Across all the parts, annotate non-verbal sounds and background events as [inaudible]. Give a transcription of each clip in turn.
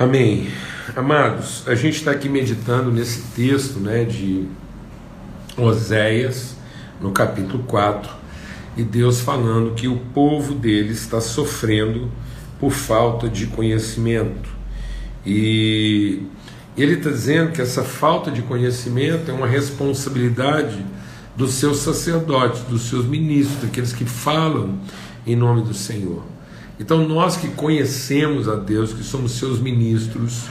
Amém. Amados, a gente está aqui meditando nesse texto né, de Oséias, no capítulo 4, e Deus falando que o povo dele está sofrendo por falta de conhecimento. E ele está dizendo que essa falta de conhecimento é uma responsabilidade dos seus sacerdotes, dos seus ministros, aqueles que falam em nome do Senhor. Então, nós que conhecemos a Deus, que somos seus ministros,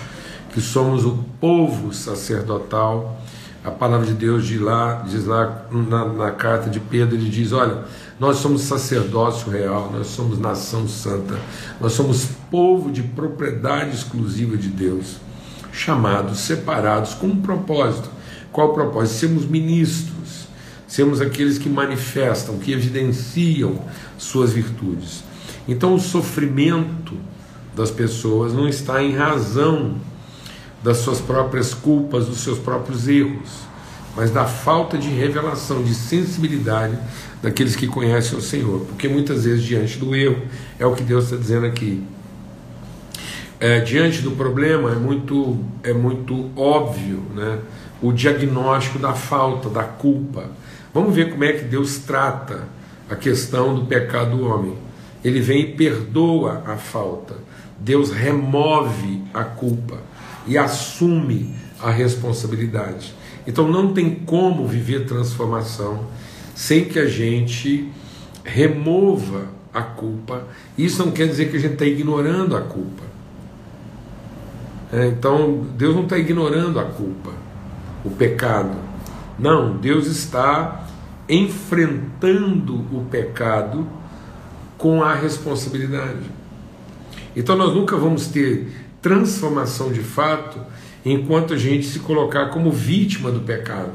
que somos o povo sacerdotal, a palavra de Deus diz lá, diz lá na, na carta de Pedro, ele diz: Olha, nós somos sacerdócio real, nós somos nação santa, nós somos povo de propriedade exclusiva de Deus, chamados, separados com um propósito. Qual o propósito? Sermos ministros, sermos aqueles que manifestam, que evidenciam suas virtudes. Então, o sofrimento das pessoas não está em razão das suas próprias culpas, dos seus próprios erros, mas da falta de revelação, de sensibilidade daqueles que conhecem o Senhor. Porque muitas vezes, diante do erro, é o que Deus está dizendo aqui. É, diante do problema, é muito, é muito óbvio né, o diagnóstico da falta, da culpa. Vamos ver como é que Deus trata a questão do pecado do homem ele vem e perdoa a falta. Deus remove a culpa e assume a responsabilidade. Então não tem como viver transformação sem que a gente remova a culpa. Isso não quer dizer que a gente está ignorando a culpa. É, então Deus não está ignorando a culpa, o pecado. Não, Deus está enfrentando o pecado com a responsabilidade. Então nós nunca vamos ter transformação de fato enquanto a gente se colocar como vítima do pecado.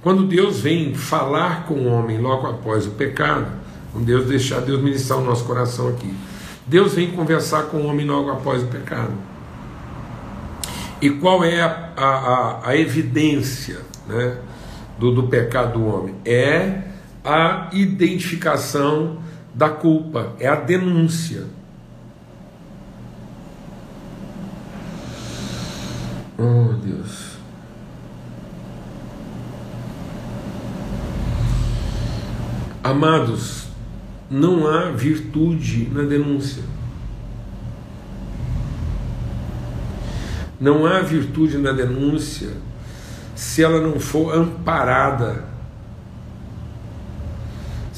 Quando Deus vem falar com o homem logo após o pecado, vamos Deus deixar Deus ministrar o nosso coração aqui. Deus vem conversar com o homem logo após o pecado. E qual é a, a, a evidência né, do, do pecado do homem? É a identificação da culpa, é a denúncia. Oh, Deus. Amados, não há virtude na denúncia. Não há virtude na denúncia se ela não for amparada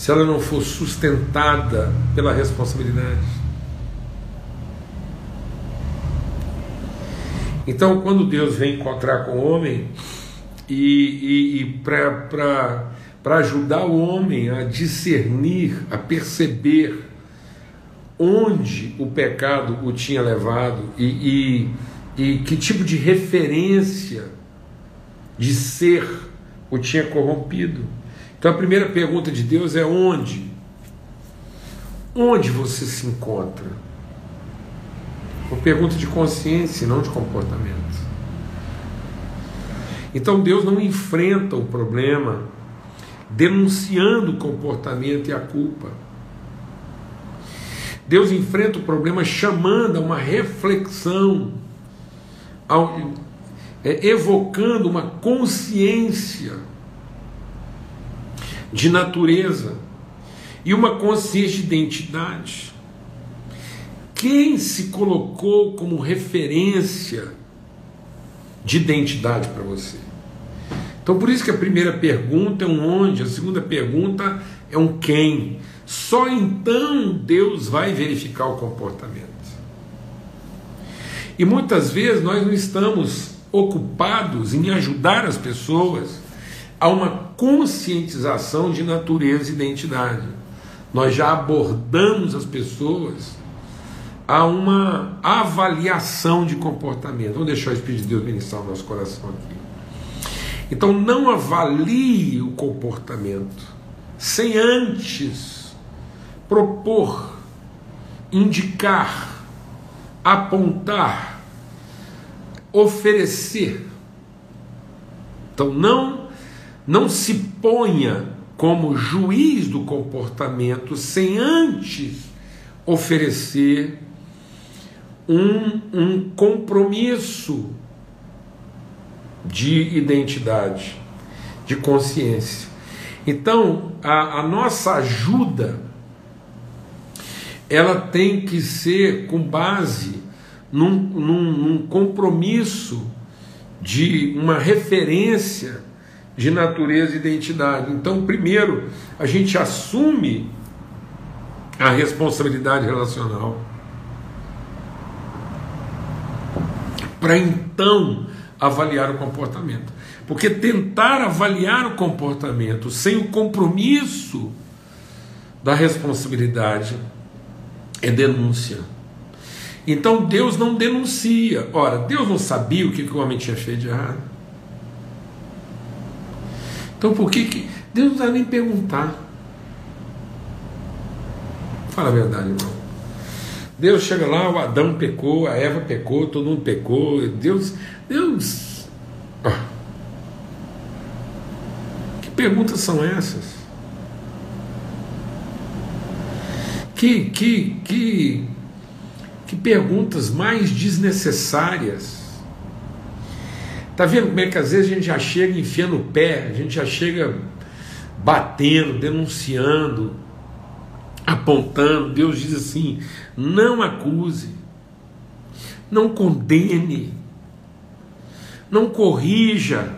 se ela não for sustentada pela responsabilidade. Então, quando Deus vem encontrar com o homem e, e, e para ajudar o homem a discernir, a perceber onde o pecado o tinha levado e, e, e que tipo de referência de ser o tinha corrompido. Então a primeira pergunta de Deus é onde? Onde você se encontra? Uma pergunta de consciência, não de comportamento. Então Deus não enfrenta o problema denunciando o comportamento e a culpa. Deus enfrenta o problema chamando a uma reflexão, é, evocando uma consciência de natureza e uma consciência de identidade. Quem se colocou como referência de identidade para você? Então, por isso que a primeira pergunta é um onde, a segunda pergunta é um quem. Só então Deus vai verificar o comportamento. E muitas vezes nós não estamos ocupados em ajudar as pessoas a uma conscientização de natureza e identidade. Nós já abordamos as pessoas a uma avaliação de comportamento. Vamos deixar o Espírito de Deus ministrar o nosso coração aqui. Então, não avalie o comportamento sem antes propor, indicar, apontar, oferecer. Então, não não se ponha como juiz do comportamento sem antes oferecer um, um compromisso de identidade, de consciência. Então, a, a nossa ajuda ela tem que ser com base num, num, num compromisso de uma referência de natureza e identidade. Então, primeiro, a gente assume a responsabilidade relacional. Para então avaliar o comportamento. Porque tentar avaliar o comportamento sem o compromisso da responsabilidade é denúncia. Então Deus não denuncia. Ora, Deus não sabia o que o homem tinha feito de errado. Então por que, que Deus não dá nem perguntar? Fala a verdade, irmão. Deus chega lá, o Adão pecou, a Eva pecou, todo mundo pecou. Deus, Deus. Que perguntas são essas? Que, que, que, que perguntas mais desnecessárias. Tá vendo como é que às vezes a gente já chega enfiando o pé, a gente já chega batendo, denunciando, apontando. Deus diz assim: não acuse, não condene, não corrija.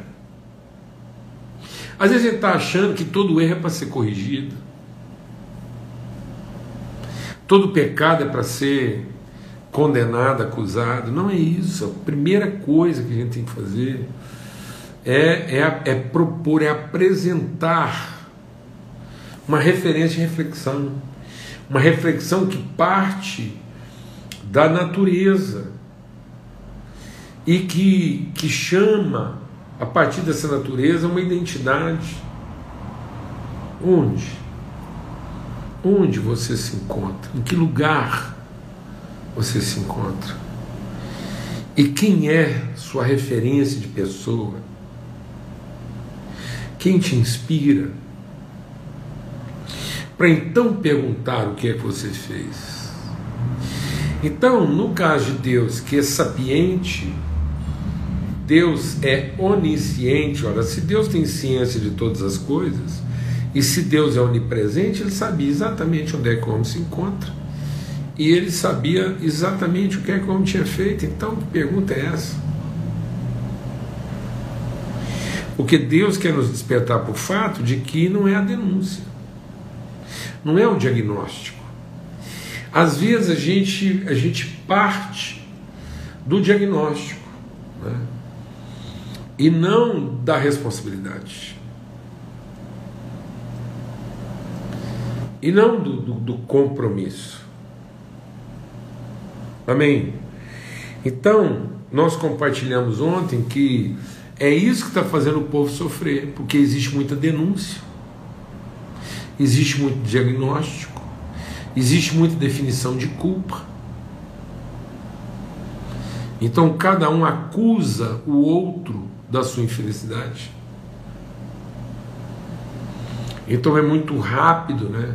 Às vezes a gente está achando que todo erro é para ser corrigido. Todo pecado é para ser condenado, acusado. Não é isso. A primeira coisa que a gente tem que fazer é, é, é propor, é apresentar uma referência de reflexão. Uma reflexão que parte da natureza e que, que chama, a partir dessa natureza, uma identidade. Onde? Onde você se encontra? Em que lugar você se encontra? E quem é sua referência de pessoa? Quem te inspira? Para então perguntar o que é que você fez. Então, no caso de Deus, que é sapiente, Deus é onisciente. Ora, se Deus tem ciência de todas as coisas, e se Deus é onipresente, ele sabia exatamente onde é que o homem se encontra. E ele sabia exatamente o que é que o homem tinha feito. Então, que pergunta é essa? Porque Deus quer nos despertar para o fato de que não é a denúncia, não é o diagnóstico. Às vezes a gente, a gente parte do diagnóstico né? e não da responsabilidade. e não do, do, do compromisso. Amém? Então, nós compartilhamos ontem que é isso que está fazendo o povo sofrer, porque existe muita denúncia, existe muito diagnóstico, existe muita definição de culpa. Então cada um acusa o outro da sua infelicidade. Então é muito rápido, né?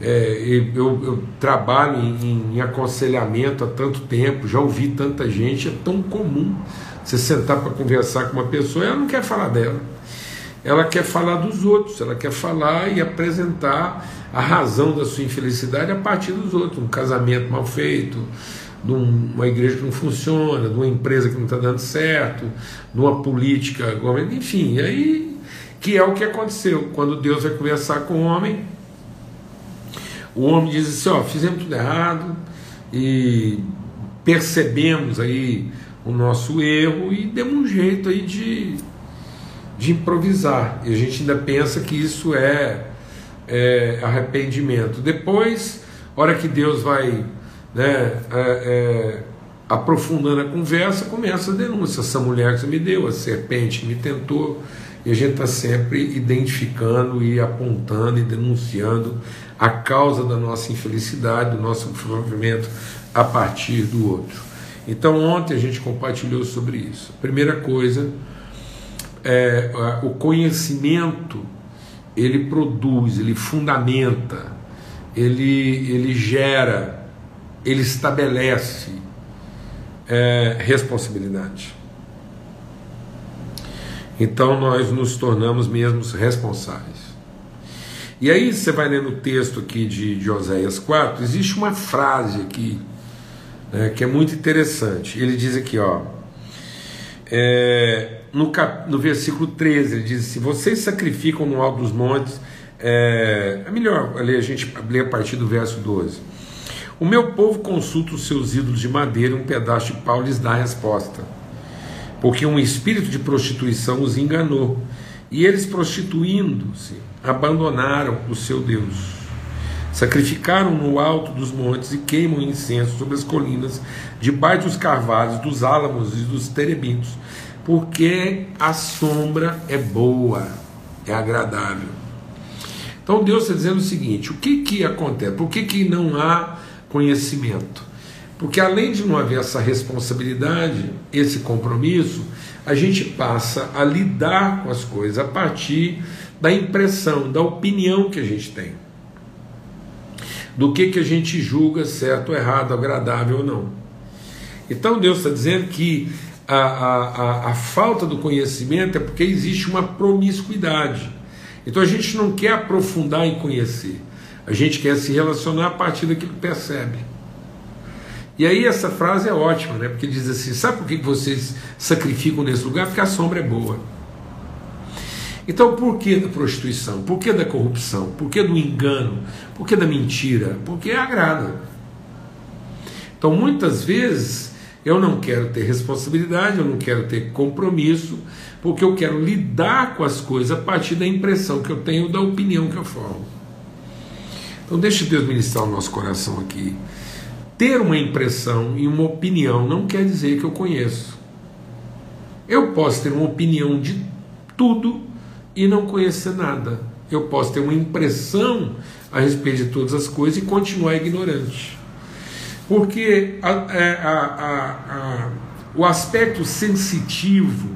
É, eu, eu, trabalho em, em, aconselhamento há tanto tempo, já ouvi tanta gente, é tão comum você sentar para conversar com uma pessoa e ela não quer falar dela, ela quer falar dos outros, ela quer falar e apresentar a razão da sua infelicidade a partir dos outros, um casamento mal feito, de uma igreja que não funciona, de uma empresa que não está dando certo, de uma política, enfim, aí que é o que aconteceu. Quando Deus vai conversar com o homem o homem diz assim: ó, fizemos tudo errado e percebemos aí o nosso erro e demos um jeito aí de, de improvisar. E a gente ainda pensa que isso é, é arrependimento. Depois, hora que Deus vai né, é, é, aprofundando a conversa, começa a denúncia. Essa mulher que você me deu, a serpente me tentou. E a gente está sempre identificando e apontando e denunciando a causa da nossa infelicidade, do nosso sofrimento a partir do outro. Então, ontem a gente compartilhou sobre isso. Primeira coisa, é, o conhecimento ele produz, ele fundamenta, ele, ele gera, ele estabelece é, responsabilidade. Então nós nos tornamos mesmos responsáveis. E aí você vai lendo o texto aqui de, de Oséias 4, existe uma frase aqui né, que é muito interessante. Ele diz aqui, ó, é, no, cap, no versículo 13, ele diz assim: Vocês sacrificam no alto dos montes. É, é melhor ler, a gente ler a partir do verso 12. O meu povo consulta os seus ídolos de madeira e um pedaço de pau lhes dá a resposta. Porque um espírito de prostituição os enganou. E eles, prostituindo-se, abandonaram o seu Deus. Sacrificaram no alto dos montes e queimam incenso sobre as colinas, debaixo dos carvalhos, dos álamos e dos terebintos, porque a sombra é boa, é agradável. Então Deus está dizendo o seguinte: o que, que acontece? Por que, que não há conhecimento? Porque além de não haver essa responsabilidade, esse compromisso, a gente passa a lidar com as coisas a partir da impressão, da opinião que a gente tem. Do que, que a gente julga certo errado, agradável ou não. Então Deus está dizendo que a, a, a falta do conhecimento é porque existe uma promiscuidade. Então a gente não quer aprofundar em conhecer, a gente quer se relacionar a partir daquilo que percebe. E aí essa frase é ótima, né? Porque diz assim: sabe por que vocês sacrificam nesse lugar? Porque a sombra é boa. Então, por que da prostituição? Por que da corrupção? Por que do engano? Por que da mentira? Porque agrada. Então, muitas vezes, eu não quero ter responsabilidade, eu não quero ter compromisso, porque eu quero lidar com as coisas a partir da impressão que eu tenho, da opinião que eu formo. Então, deixa Deus ministrar o nosso coração aqui. Ter uma impressão e uma opinião não quer dizer que eu conheço. Eu posso ter uma opinião de tudo e não conhecer nada. Eu posso ter uma impressão a respeito de todas as coisas e continuar ignorante. Porque a, é, a, a, o aspecto sensitivo,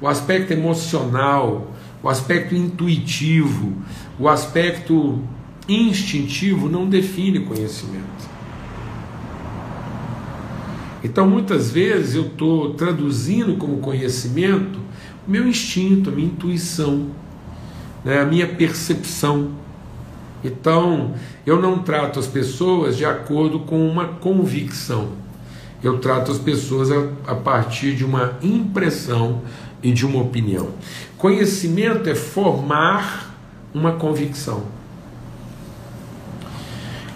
o aspecto emocional, o aspecto intuitivo, o aspecto instintivo não define conhecimento. Então, muitas vezes eu estou traduzindo como conhecimento o meu instinto, a minha intuição, né, a minha percepção. Então, eu não trato as pessoas de acordo com uma convicção. Eu trato as pessoas a, a partir de uma impressão e de uma opinião. Conhecimento é formar uma convicção.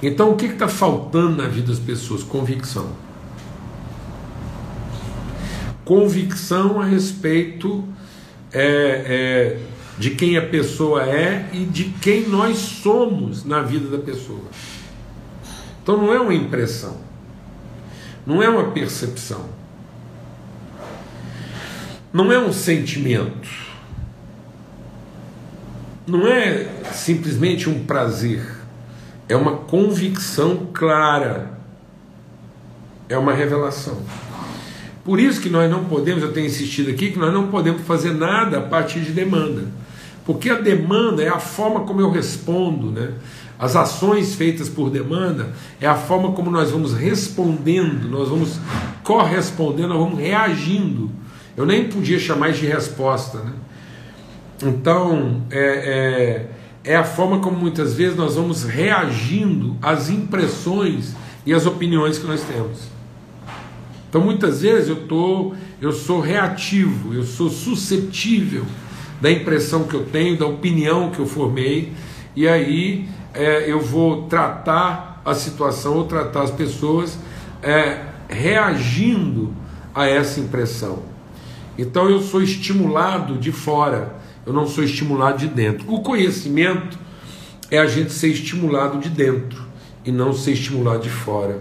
Então, o que está faltando na vida das pessoas? Convicção convicção a respeito é, é, de quem a pessoa é e de quem nós somos na vida da pessoa. Então não é uma impressão, não é uma percepção, não é um sentimento, não é simplesmente um prazer, é uma convicção clara, é uma revelação. Por isso que nós não podemos, eu tenho insistido aqui, que nós não podemos fazer nada a partir de demanda. Porque a demanda é a forma como eu respondo, né? As ações feitas por demanda é a forma como nós vamos respondendo, nós vamos correspondendo, nós vamos reagindo. Eu nem podia chamar de resposta, né? Então, é, é, é a forma como muitas vezes nós vamos reagindo às impressões e às opiniões que nós temos. Então muitas vezes eu tô, eu sou reativo, eu sou suscetível da impressão que eu tenho, da opinião que eu formei, e aí é, eu vou tratar a situação ou tratar as pessoas é, reagindo a essa impressão. Então eu sou estimulado de fora, eu não sou estimulado de dentro. O conhecimento é a gente ser estimulado de dentro e não ser estimulado de fora.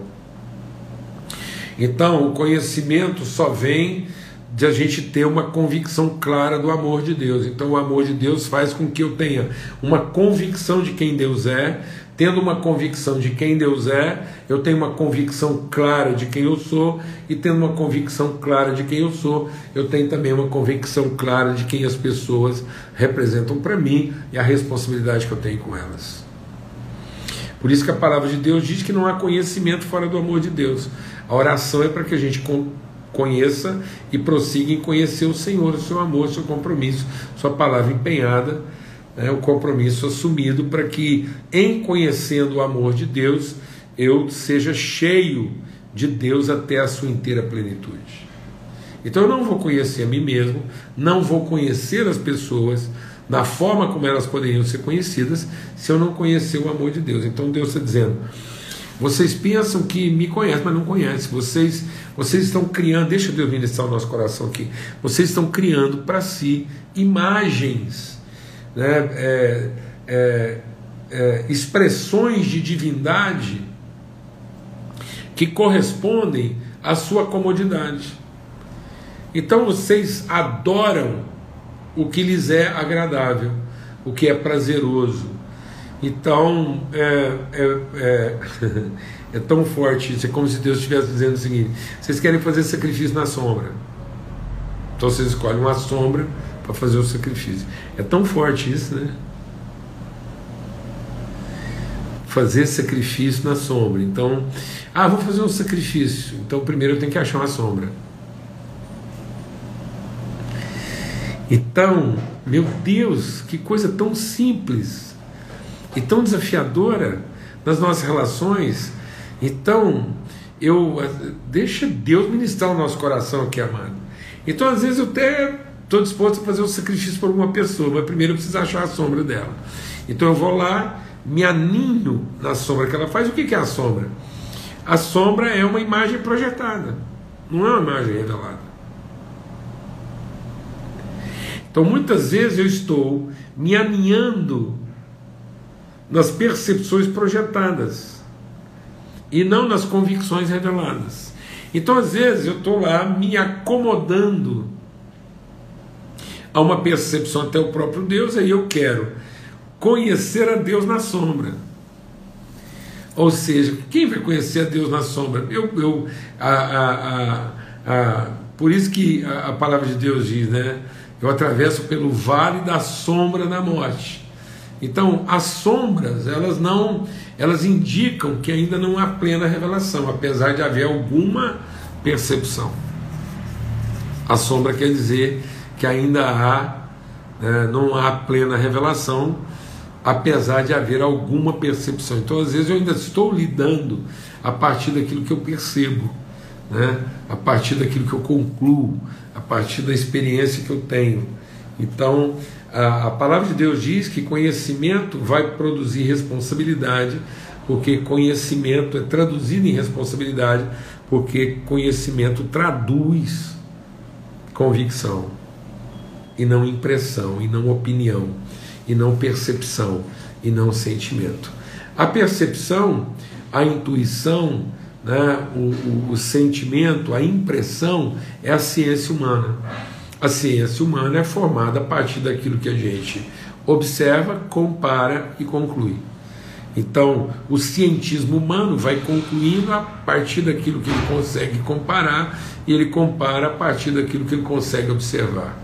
Então, o conhecimento só vem de a gente ter uma convicção clara do amor de Deus. Então, o amor de Deus faz com que eu tenha uma convicção de quem Deus é. Tendo uma convicção de quem Deus é, eu tenho uma convicção clara de quem eu sou, e tendo uma convicção clara de quem eu sou, eu tenho também uma convicção clara de quem as pessoas representam para mim e a responsabilidade que eu tenho com elas. Por isso que a palavra de Deus diz que não há conhecimento fora do amor de Deus. A oração é para que a gente conheça e prossiga em conhecer o Senhor, o seu amor, o seu compromisso, sua palavra empenhada, né, o compromisso assumido para que, em conhecendo o amor de Deus, eu seja cheio de Deus até a sua inteira plenitude. Então eu não vou conhecer a mim mesmo, não vou conhecer as pessoas da forma como elas poderiam ser conhecidas se eu não conhecer o amor de Deus. Então Deus está dizendo: vocês pensam que me conhecem, mas não conhecem. Vocês, vocês estão criando, deixa Deus ministrar o nosso coração aqui. Vocês estão criando para si imagens, né, é, é, é, expressões de divindade que correspondem à sua comodidade. Então vocês adoram o que lhes é agradável, o que é prazeroso, então, é, é, é, [laughs] é, tão forte isso, é como se Deus estivesse dizendo o seguinte: vocês querem fazer sacrifício na sombra, então vocês escolhem uma sombra para fazer o sacrifício. É tão forte isso, né? Fazer sacrifício na sombra. Então, ah, vou fazer um sacrifício. Então, primeiro eu tenho que achar uma sombra. Então, meu Deus, que coisa tão simples e tão desafiadora nas nossas relações. Então, eu deixa Deus ministrar o nosso coração aqui, amado. Então, às vezes, eu até estou disposto a fazer um sacrifício por uma pessoa, mas primeiro eu preciso achar a sombra dela. Então, eu vou lá, me aninho na sombra que ela faz. O que é a sombra? A sombra é uma imagem projetada, não é uma imagem revelada. Então, muitas vezes eu estou me aninhando nas percepções projetadas e não nas convicções reveladas. Então, às vezes, eu estou lá me acomodando a uma percepção até o próprio Deus, aí eu quero conhecer a Deus na sombra. Ou seja, quem vai conhecer a Deus na sombra? Eu, eu, a, a, a, por isso que a, a palavra de Deus diz, né? Eu atravesso pelo vale da sombra da morte. Então, as sombras, elas não, elas indicam que ainda não há plena revelação, apesar de haver alguma percepção. A sombra quer dizer que ainda há, né, não há plena revelação, apesar de haver alguma percepção. Então, às vezes, eu ainda estou lidando a partir daquilo que eu percebo, né, a partir daquilo que eu concluo, a partir da experiência que eu tenho. Então, a, a palavra de Deus diz que conhecimento vai produzir responsabilidade, porque conhecimento é traduzido em responsabilidade, porque conhecimento traduz convicção, e não impressão, e não opinião, e não percepção, e não sentimento. A percepção, a intuição, né, o, o, o sentimento, a impressão é a ciência humana. A ciência humana é formada a partir daquilo que a gente observa, compara e conclui. Então, o cientismo humano vai concluindo a partir daquilo que ele consegue comparar e ele compara a partir daquilo que ele consegue observar.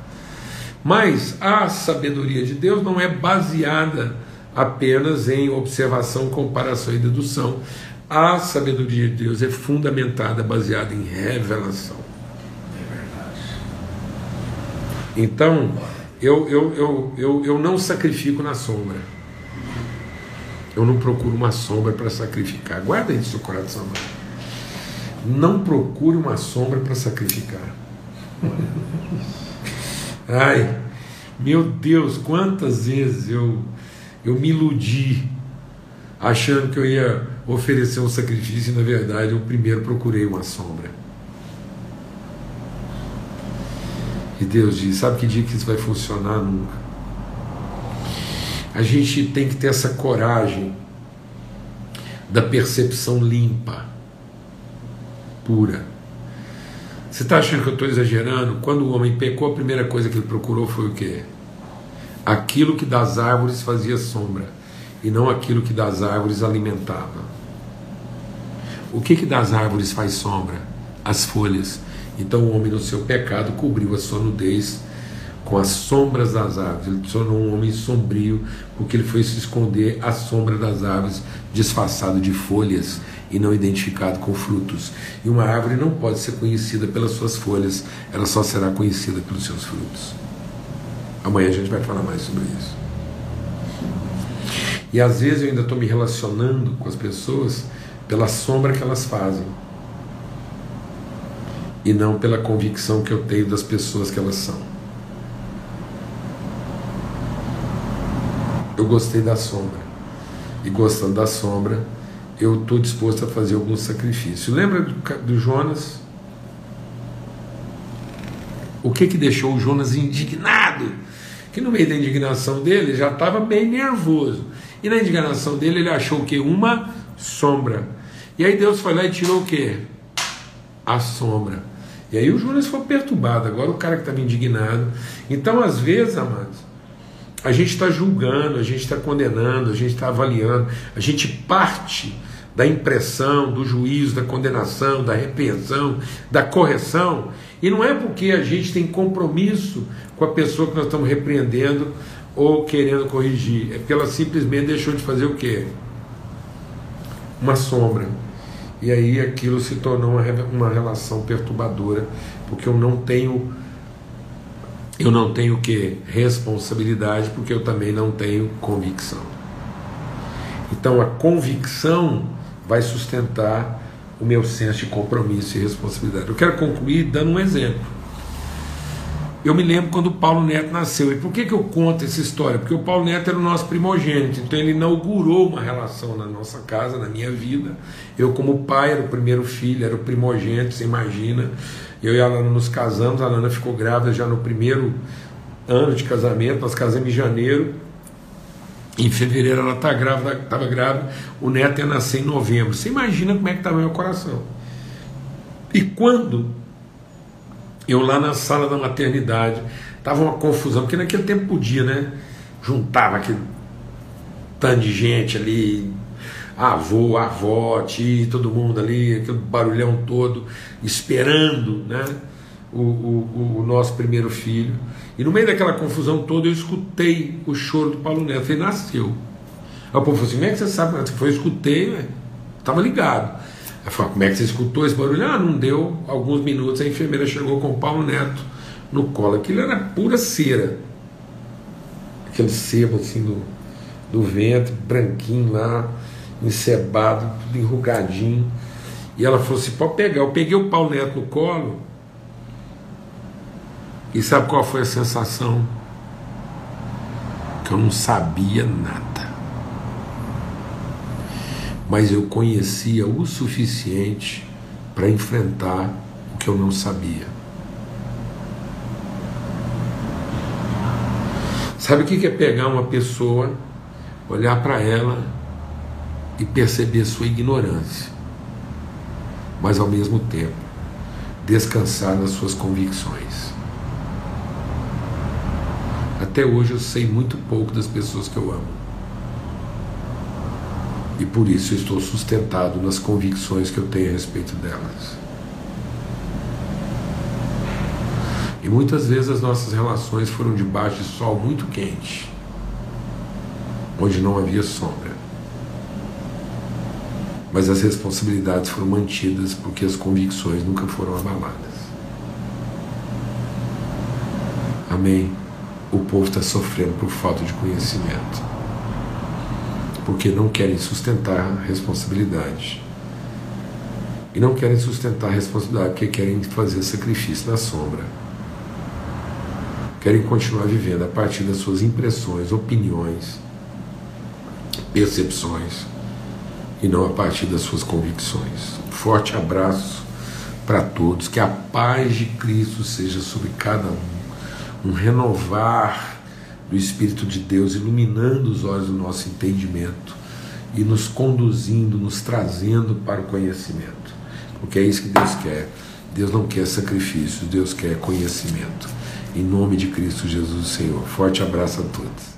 Mas a sabedoria de Deus não é baseada apenas em observação, comparação e dedução. A sabedoria de Deus é fundamentada, baseada em revelação. Então, eu, eu, eu, eu, eu não sacrifico na sombra. Eu não procuro uma sombra para sacrificar. Guarda isso no seu coração. Não procure uma sombra para sacrificar. Ai, meu Deus, quantas vezes eu, eu me iludi achando que eu ia oferecer um sacrifício e na verdade eu primeiro procurei uma sombra. E Deus diz: sabe que dia que isso vai funcionar? Nunca. A gente tem que ter essa coragem da percepção limpa, pura. Você está achando que eu estou exagerando? Quando o homem pecou, a primeira coisa que ele procurou foi o quê? Aquilo que das árvores fazia sombra e não aquilo que das árvores alimentava. O que, que das árvores faz sombra? As folhas. Então o homem, no seu pecado, cobriu a sua nudez com as sombras das árvores. Ele tornou um homem sombrio, porque ele foi se esconder à sombra das árvores, disfarçado de folhas. e não identificado com frutos. E uma árvore não pode ser conhecida pelas suas folhas, ela só será conhecida pelos seus frutos. Amanhã a gente vai falar mais sobre isso. E às vezes eu ainda estou me relacionando com as pessoas pela sombra que elas fazem e não pela convicção que eu tenho das pessoas que elas são. Eu gostei da sombra e gostando da sombra, eu estou disposto a fazer algum sacrifício. Lembra do, do Jonas? O que que deixou o Jonas indignado? Que no meio da indignação dele já estava bem nervoso. E na indignação dele ele achou que uma sombra. E aí Deus foi lá e tirou o que? A sombra. E aí o Jonas foi perturbado. Agora o cara que estava indignado. Então às vezes, amados, a gente está julgando, a gente está condenando, a gente está avaliando, a gente parte da impressão, do juízo, da condenação, da repreensão, da correção, e não é porque a gente tem compromisso com a pessoa que nós estamos repreendendo ou querendo corrigir, é porque ela simplesmente deixou de fazer o quê? Uma sombra. E aí aquilo se tornou uma, uma relação perturbadora, porque eu não tenho eu não tenho que responsabilidade porque eu também não tenho convicção. Então a convicção vai sustentar o meu senso de compromisso e responsabilidade. Eu quero concluir dando um exemplo. Eu me lembro quando o Paulo Neto nasceu. E por que, que eu conto essa história? Porque o Paulo Neto era o nosso primogênito, então ele inaugurou uma relação na nossa casa, na minha vida. Eu, como pai, era o primeiro filho, era o primogênito, você imagina. Eu e a Alana nos casamos, a Alana ficou grávida já no primeiro ano de casamento, nós casamos em janeiro. Em fevereiro ela tá grávida, estava grávida, o neto ia nascer em novembro. Você imagina como é que estava meu coração. E quando eu lá na sala da maternidade, tava uma confusão, porque naquele tempo podia, né? Juntava aquele tanto de gente ali, avô, avó, tio, todo mundo ali, aquele barulhão todo, esperando né, o, o, o, nosso primeiro filho. E no meio daquela confusão toda eu escutei o choro do Paulo Neto. Ele nasceu. Aí o povo falou assim: como é que você sabe? Eu falei, eu escutei, estava ligado. Aí falou, como é que você escutou esse barulho? Ah, não deu alguns minutos, a enfermeira chegou com o Paulo Neto no colo. Aquilo era pura cera. Aquele sebo assim do, do branquinho lá encebado, tudo enrugadinho. E ela falou assim: pode pegar. Eu peguei o Paulo Neto no colo. E sabe qual foi a sensação? Que eu não sabia nada. Mas eu conhecia o suficiente para enfrentar o que eu não sabia. Sabe o que é pegar uma pessoa, olhar para ela e perceber sua ignorância, mas ao mesmo tempo descansar nas suas convicções. Até hoje eu sei muito pouco das pessoas que eu amo. E por isso estou sustentado nas convicções que eu tenho a respeito delas. E muitas vezes as nossas relações foram debaixo de sol muito quente, onde não havia sombra mas as responsabilidades foram mantidas porque as convicções nunca foram abaladas. Amém? O povo está sofrendo por falta de conhecimento, porque não querem sustentar responsabilidade. E não querem sustentar responsabilidade porque querem fazer sacrifício na sombra. Querem continuar vivendo a partir das suas impressões, opiniões, percepções e não a partir das suas convicções. Forte abraço para todos, que a paz de Cristo seja sobre cada um, um renovar do Espírito de Deus, iluminando os olhos do nosso entendimento e nos conduzindo, nos trazendo para o conhecimento, porque é isso que Deus quer. Deus não quer sacrifício, Deus quer conhecimento. Em nome de Cristo Jesus, Senhor. Forte abraço a todos.